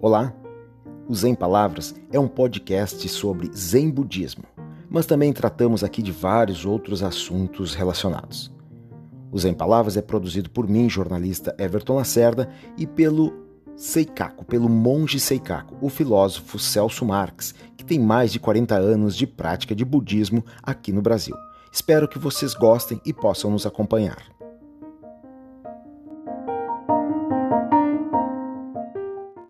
Olá! O Zen Palavras é um podcast sobre Zen Budismo, mas também tratamos aqui de vários outros assuntos relacionados. O Zen Palavras é produzido por mim, jornalista Everton Lacerda, e pelo Seikaku, pelo monge Seikaku, o filósofo Celso Marx, que tem mais de 40 anos de prática de budismo aqui no Brasil. Espero que vocês gostem e possam nos acompanhar.